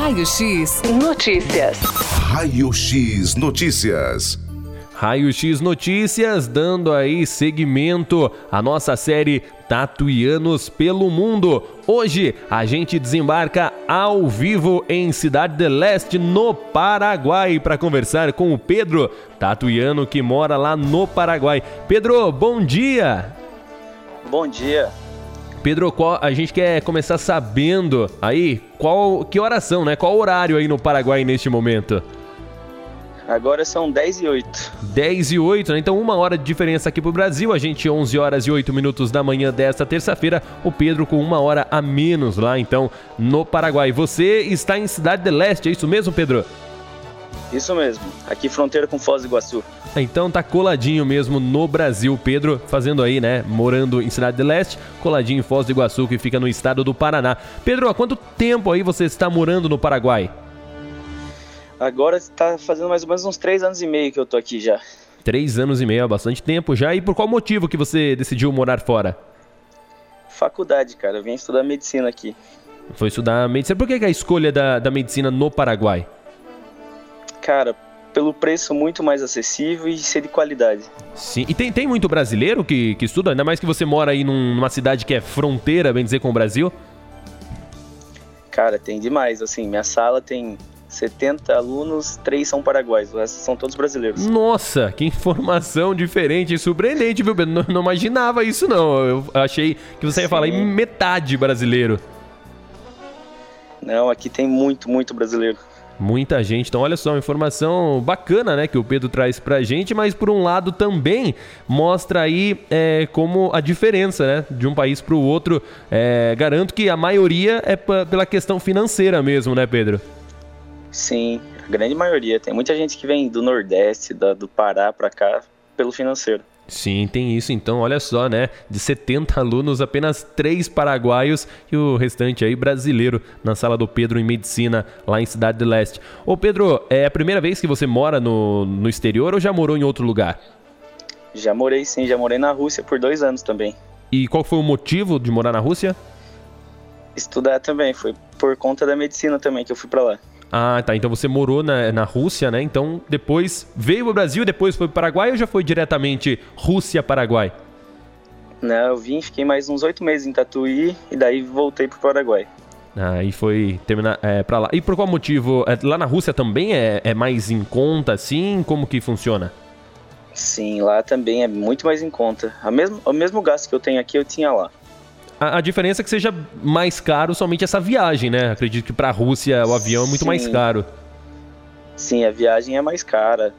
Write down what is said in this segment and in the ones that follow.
Raio X Notícias. Raio X Notícias. Raio X Notícias, dando aí seguimento à nossa série Tatuianos pelo Mundo. Hoje a gente desembarca ao vivo em Cidade de Leste, no Paraguai, para conversar com o Pedro, tatuiano que mora lá no Paraguai. Pedro, bom dia! Bom dia. Pedro, qual, a gente quer começar sabendo aí qual que oração, né? Qual horário aí no Paraguai neste momento? Agora são 10 e 8. 10 e 8, né? Então uma hora de diferença aqui pro Brasil. A gente 11 horas e 8 minutos da manhã desta terça-feira. O Pedro com uma hora a menos lá, então, no Paraguai. Você está em Cidade de Leste, é isso mesmo, Pedro? Isso mesmo. Aqui fronteira com Foz do Iguaçu. Então tá coladinho mesmo no Brasil, Pedro, fazendo aí, né, morando em Cidade de Leste, coladinho em Foz do Iguaçu, que fica no estado do Paraná. Pedro, há quanto tempo aí você está morando no Paraguai? Agora está fazendo mais ou menos uns três anos e meio que eu tô aqui já. Três anos e meio, há bastante tempo já. E por qual motivo que você decidiu morar fora? Faculdade, cara. Eu vim estudar medicina aqui. Foi estudar medicina. Por que, que a escolha da, da medicina no Paraguai? Cara, pelo preço muito mais acessível e ser de qualidade. Sim. E tem, tem muito brasileiro que, que estuda? Ainda mais que você mora aí num, numa cidade que é fronteira, bem dizer, com o Brasil? Cara, tem demais. Assim, minha sala tem 70 alunos, três são paraguaios, o resto são todos brasileiros. Nossa, que informação diferente e surpreendente, viu, Pedro? Não, não, imaginava isso, não. Eu achei que você Sim. ia falar em metade brasileiro. Não, aqui tem muito, muito brasileiro. Muita gente. Então, olha só, uma informação bacana, né, que o Pedro traz pra gente, mas por um lado também mostra aí é, como a diferença, né, de um país pro outro. É, garanto que a maioria é pela questão financeira mesmo, né, Pedro? Sim, a grande maioria. Tem muita gente que vem do Nordeste, da, do Pará para cá, pelo financeiro. Sim, tem isso. Então, olha só, né? De 70 alunos, apenas três paraguaios e o restante aí brasileiro na sala do Pedro em Medicina, lá em Cidade do Leste. Ô Pedro, é a primeira vez que você mora no, no exterior ou já morou em outro lugar? Já morei sim, já morei na Rússia por dois anos também. E qual foi o motivo de morar na Rússia? Estudar também, foi por conta da medicina também que eu fui para lá. Ah, tá. Então você morou na, na Rússia, né? Então depois veio ao Brasil, depois foi para o Paraguai ou já foi diretamente Rússia-Paraguai? Não, eu vim, fiquei mais uns oito meses em Tatuí e daí voltei para o Paraguai. Ah, e foi terminar é, para lá. E por qual motivo? É, lá na Rússia também é, é mais em conta, assim? Como que funciona? Sim, lá também é muito mais em conta. A mesmo, o mesmo gasto que eu tenho aqui, eu tinha lá. A, a, diferença é que seja mais caro somente essa viagem, né? Acredito que para a Rússia o avião é muito Sim. mais caro. Sim, a viagem é mais cara.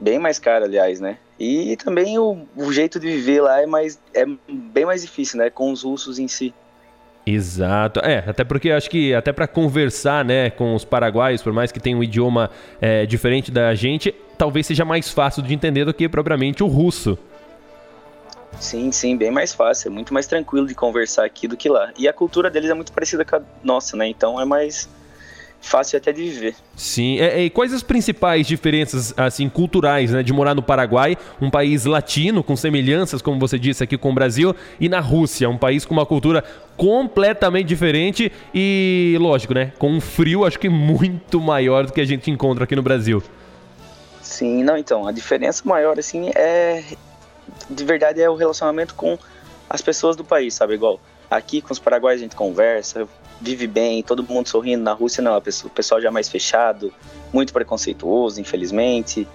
Bem mais cara, aliás, né? E também o, o jeito de viver lá é, mais, é bem mais difícil, né? Com os russos em si. Exato. É, até porque acho que até para conversar, né, com os paraguaios, por mais que tenham um idioma é, diferente da gente, talvez seja mais fácil de entender do que propriamente o russo. Sim, sim, bem mais fácil, é muito mais tranquilo de conversar aqui do que lá. E a cultura deles é muito parecida com a nossa, né? Então é mais fácil até de viver. Sim, é, e quais as principais diferenças assim culturais, né, de morar no Paraguai, um país latino com semelhanças, como você disse aqui com o Brasil, e na Rússia, um país com uma cultura completamente diferente e, lógico, né, com um frio acho que muito maior do que a gente encontra aqui no Brasil. Sim, não, então, a diferença maior assim é de verdade é o relacionamento com as pessoas do país, sabe? Igual aqui com os paraguaios a gente conversa, vive bem, todo mundo sorrindo. Na Rússia não, o pessoal já é mais fechado, muito preconceituoso, infelizmente.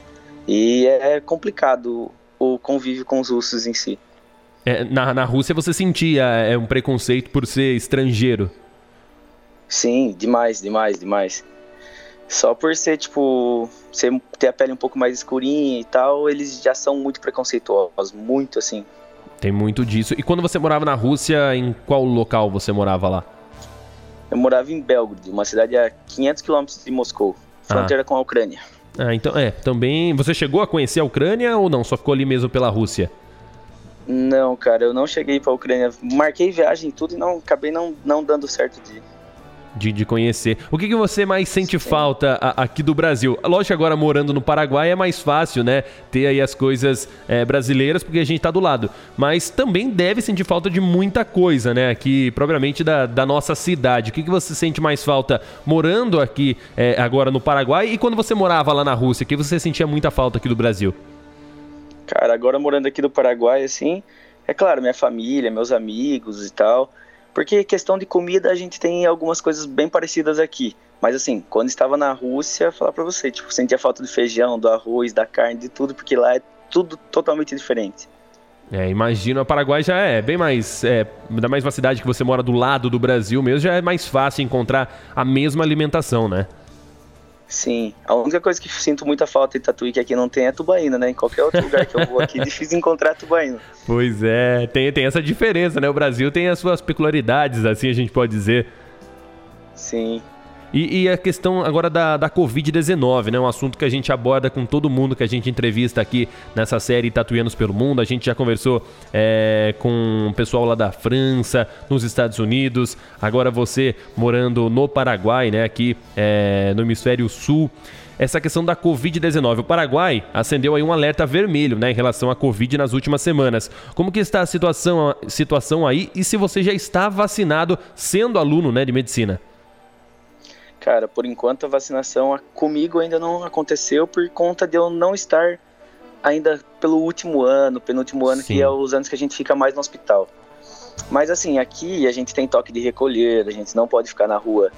E é complicado o convívio com os russos em si. É, na, na Rússia você sentia é, um preconceito por ser estrangeiro? Sim, demais, demais, demais. Só por ser, tipo, ser, ter a pele um pouco mais escurinha e tal, eles já são muito preconceituosos, muito assim. Tem muito disso. E quando você morava na Rússia, em qual local você morava lá? Eu morava em Belgrado, uma cidade a 500 quilômetros de Moscou, fronteira ah. com a Ucrânia. Ah, então é. Também. Você chegou a conhecer a Ucrânia ou não? Só ficou ali mesmo pela Rússia? Não, cara, eu não cheguei pra Ucrânia. Marquei viagem e tudo e não acabei não, não dando certo de. De, de conhecer. O que, que você mais sente Sim. falta a, aqui do Brasil? Lógico que agora morando no Paraguai é mais fácil, né? Ter aí as coisas é, brasileiras, porque a gente tá do lado. Mas também deve sentir falta de muita coisa, né? Aqui, propriamente da, da nossa cidade. O que, que você sente mais falta morando aqui é, agora no Paraguai e quando você morava lá na Rússia? O que você sentia muita falta aqui do Brasil? Cara, agora morando aqui no Paraguai, assim, é claro, minha família, meus amigos e tal. Porque questão de comida a gente tem algumas coisas bem parecidas aqui. Mas assim, quando estava na Rússia, falar para você, tipo, sentia falta do feijão, do arroz, da carne, de tudo, porque lá é tudo totalmente diferente. É, imagino, a Paraguai já é bem mais, é, ainda mais uma cidade que você mora do lado do Brasil mesmo, já é mais fácil encontrar a mesma alimentação, né? Sim, a única coisa que sinto muita falta em Tatuí que aqui não tem é tubaína, né? Em qualquer outro lugar que eu vou aqui é difícil encontrar tubaína. Pois é, tem, tem essa diferença, né? O Brasil tem as suas peculiaridades, assim a gente pode dizer. Sim. E, e, a questão agora da, da Covid-19, né? Um assunto que a gente aborda com todo mundo que a gente entrevista aqui nessa série Tatuianos pelo Mundo. A gente já conversou é, com o pessoal lá da França, nos Estados Unidos. Agora você morando no Paraguai, né? Aqui é, no Hemisfério Sul essa questão da Covid-19. O Paraguai acendeu aí um alerta vermelho né, em relação à Covid nas últimas semanas. Como que está a situação, situação aí e se você já está vacinado sendo aluno né, de medicina? Cara, por enquanto a vacinação comigo ainda não aconteceu por conta de eu não estar ainda pelo último ano, penúltimo ano, Sim. que é os anos que a gente fica mais no hospital. Mas assim, aqui a gente tem toque de recolher, a gente não pode ficar na rua.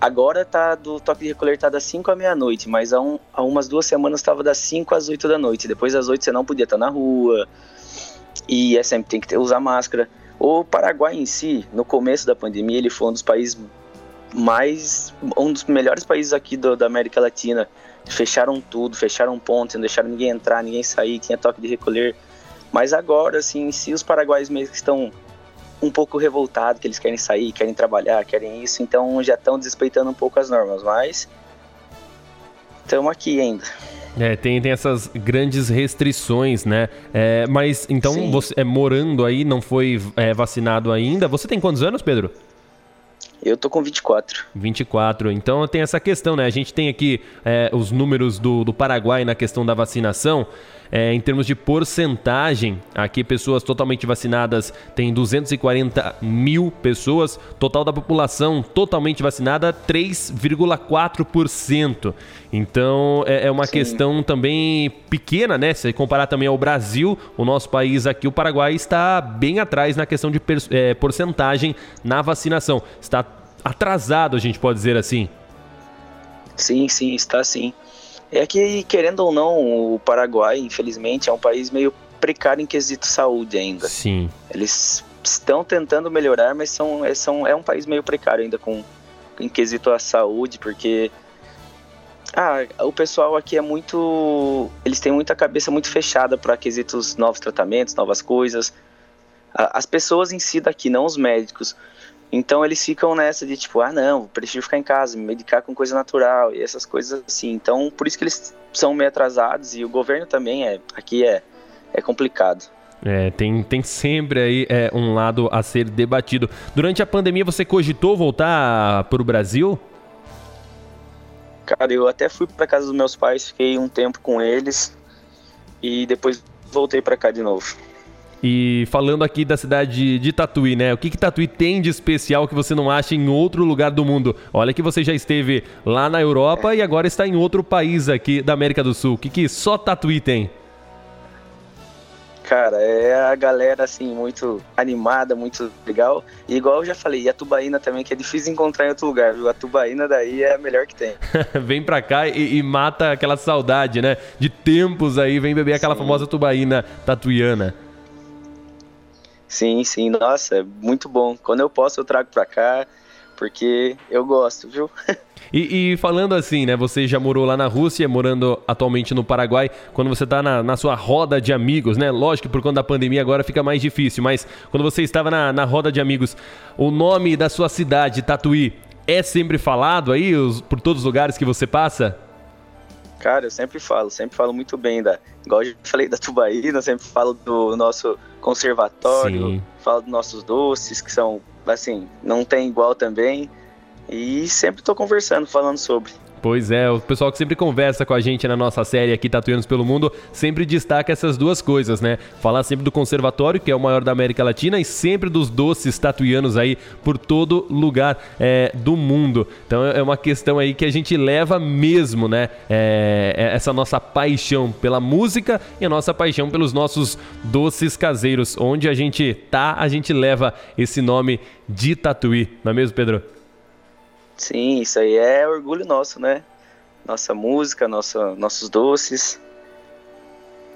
Agora tá do toque de recolher tá das 5 à meia-noite, mas há, um, há umas duas semanas estava das 5 às 8 da noite. Depois das 8 você não podia estar na rua. E é sempre tem que ter, usar máscara. O Paraguai em si, no começo da pandemia, ele foi um dos países mais um dos melhores países aqui do, da América Latina. Fecharam tudo, fecharam pontes, não deixaram ninguém entrar, ninguém sair, tinha toque de recolher. Mas agora, assim, se os paraguaios mesmo estão um pouco revoltados, que eles querem sair, querem trabalhar, querem isso, então já estão desrespeitando um pouco as normas, mas estamos aqui ainda. É, tem, tem essas grandes restrições, né? É, mas então Sim. você é, morando aí, não foi é, vacinado ainda. Você tem quantos anos, Pedro? Eu tô com 24. 24. Então tem essa questão, né? A gente tem aqui é, os números do, do Paraguai na questão da vacinação. É, em termos de porcentagem, aqui pessoas totalmente vacinadas tem 240 mil pessoas, total da população totalmente vacinada 3,4%. Então é, é uma Sim. questão também pequena, né? Se comparar também ao Brasil, o nosso país aqui, o Paraguai, está bem atrás na questão de é, porcentagem na vacinação. Está atrasado, a gente pode dizer assim. Sim, sim, está sim. É que, querendo ou não, o Paraguai, infelizmente, é um país meio precário em quesito saúde ainda. Sim. Eles estão tentando melhorar, mas são, é, são, é um país meio precário ainda com, em quesito à saúde, porque ah, o pessoal aqui é muito. Eles têm muita cabeça muito fechada para quesitos novos tratamentos, novas coisas. As pessoas em si daqui, não os médicos. Então eles ficam nessa de tipo, ah não, prefiro ficar em casa, me medicar com coisa natural e essas coisas assim. Então por isso que eles são meio atrasados e o governo também é aqui é, é complicado. É, tem, tem sempre aí é, um lado a ser debatido. Durante a pandemia você cogitou voltar para o Brasil? Cara, eu até fui para casa dos meus pais, fiquei um tempo com eles e depois voltei para cá de novo. E falando aqui da cidade de Tatuí, né? O que, que Tatuí tem de especial que você não acha em outro lugar do mundo? Olha que você já esteve lá na Europa e agora está em outro país aqui da América do Sul. O que, que só Tatuí tem? Cara, é a galera assim muito animada, muito legal. E igual eu já falei, a tubaína também, que é difícil encontrar em outro lugar, viu? A tubaína daí é a melhor que tem. vem pra cá e, e, mata aquela saudade, né? De tempos aí, vem beber aquela Sim. famosa tubaína tatuiana. Sim, sim, nossa, é muito bom. Quando eu posso, eu trago pra cá, porque eu gosto, viu? E, e, falando assim, né? Você já morou lá na Rússia, morando atualmente no Paraguai. Quando você está na, na, sua roda de amigos, né? Lógico que por conta da pandemia agora fica mais difícil, mas quando você estava na, na roda de amigos, o nome da sua cidade, Tatuí, é sempre falado aí os, por todos os lugares que você passa? Cara, eu sempre falo, sempre falo muito bem da. Igual eu falei da Tubaína, sempre falo do nosso conservatório, Sim. falo dos nossos doces, que são, assim, não tem igual também. E sempre estou conversando, falando sobre. Pois é, o pessoal que sempre conversa com a gente na nossa série aqui Tatuanos pelo Mundo sempre destaca essas duas coisas, né? Falar sempre do conservatório, que é o maior da América Latina, e sempre dos doces tatuianos aí por todo lugar é, do mundo. Então é uma questão aí que a gente leva mesmo, né? É, é essa nossa paixão pela música e a nossa paixão pelos nossos doces caseiros. Onde a gente tá, a gente leva esse nome de tatuí, não é mesmo, Pedro? Sim, isso aí é orgulho nosso, né? Nossa música, nossa, nossos doces.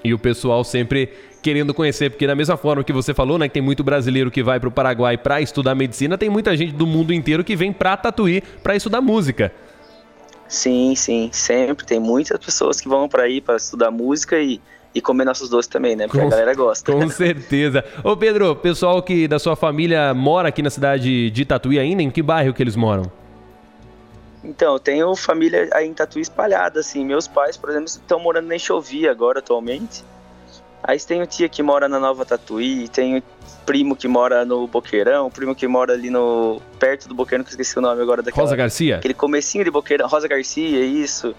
E o pessoal sempre querendo conhecer, porque da mesma forma que você falou, né, que tem muito brasileiro que vai para o Paraguai para estudar medicina, tem muita gente do mundo inteiro que vem para Tatuí para estudar música. Sim, sim, sempre tem muitas pessoas que vão para aí para estudar música e e comer nossos doces também, né? Porque com, a galera gosta. Com certeza. Ô Pedro, pessoal que da sua família mora aqui na cidade de Tatuí ainda, em que bairro que eles moram? Então, eu tenho família aí em Tatuí espalhada, assim. Meus pais, por exemplo, estão morando em Chovia agora, atualmente. Aí tenho tia que mora na Nova Tatuí, tenho primo que mora no Boqueirão, primo que mora ali no perto do Boqueirão, que eu esqueci o nome agora daquela... Rosa Garcia? Aquele comecinho de Boqueirão, Rosa Garcia, isso.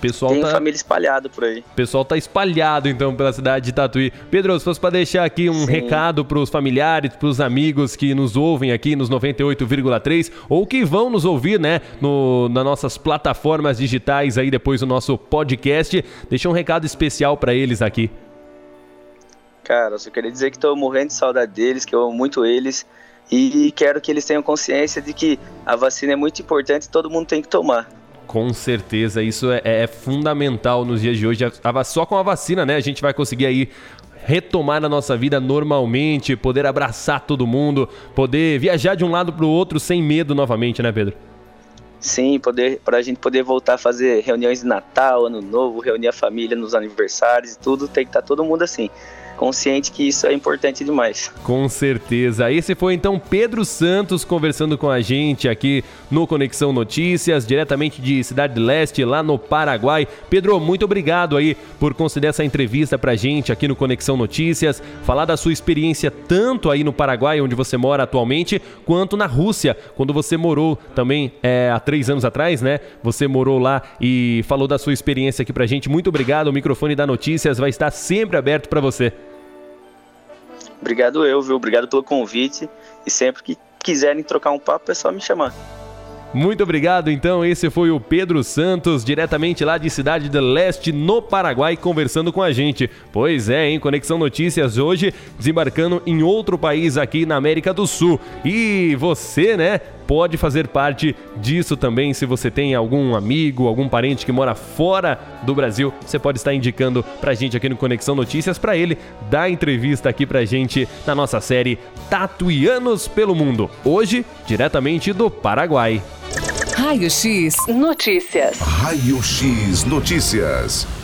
Pessoal Tem tá... família espalhada por aí. O pessoal tá espalhado então pela cidade de Tatuí. Pedro, se fosse para deixar aqui um Sim. recado para os familiares, para os amigos que nos ouvem aqui nos 98,3 ou que vão nos ouvir, né, no, nas nossas plataformas digitais aí depois do nosso podcast, deixa um recado especial para eles aqui. Cara, eu só queria dizer que estou morrendo de saudade deles, que eu amo muito eles e quero que eles tenham consciência de que a vacina é muito importante e todo mundo tem que tomar. Com certeza, isso é, é, fundamental nos dias de hoje. Só com a vacina, né, a gente vai conseguir aí retomar a nossa vida normalmente, poder abraçar todo mundo, poder viajar de um lado para o outro sem medo novamente, né, Pedro? Sim, poder para a gente poder voltar a fazer reuniões de Natal, Ano Novo, reunir a família nos aniversários e tudo, tem que estar tá todo mundo assim consciente que isso é importante demais. Com certeza. Esse foi então Pedro Santos conversando com a gente aqui no Conexão Notícias, diretamente de Cidade Leste, lá no Paraguai. Pedro, muito obrigado aí por conceder essa entrevista pra gente aqui no Conexão Notícias, falar da sua experiência tanto aí no Paraguai, onde você mora atualmente, quanto na Rússia, quando você morou também é, há três anos atrás, né? Você morou lá e falou da sua experiência aqui pra gente. Muito obrigado. O microfone da Notícias vai estar sempre aberto para você. Obrigado eu, viu? Obrigado pelo convite. E sempre que quiserem trocar um papo, é só me chamar. Muito obrigado, então. Esse foi o Pedro Santos, diretamente lá de Cidade do Leste, no Paraguai, conversando com a gente. Pois é, em Conexão Notícias hoje, desembarcando em outro país aqui na América do Sul. E você, né, pode fazer parte disso também. Se você tem algum amigo, algum parente que mora fora do Brasil, você pode estar indicando pra gente aqui no Conexão Notícias para ele dar entrevista aqui pra gente na nossa série Tatuianos pelo Mundo. Hoje, diretamente do Paraguai. Raio X Notícias. Raio X Notícias.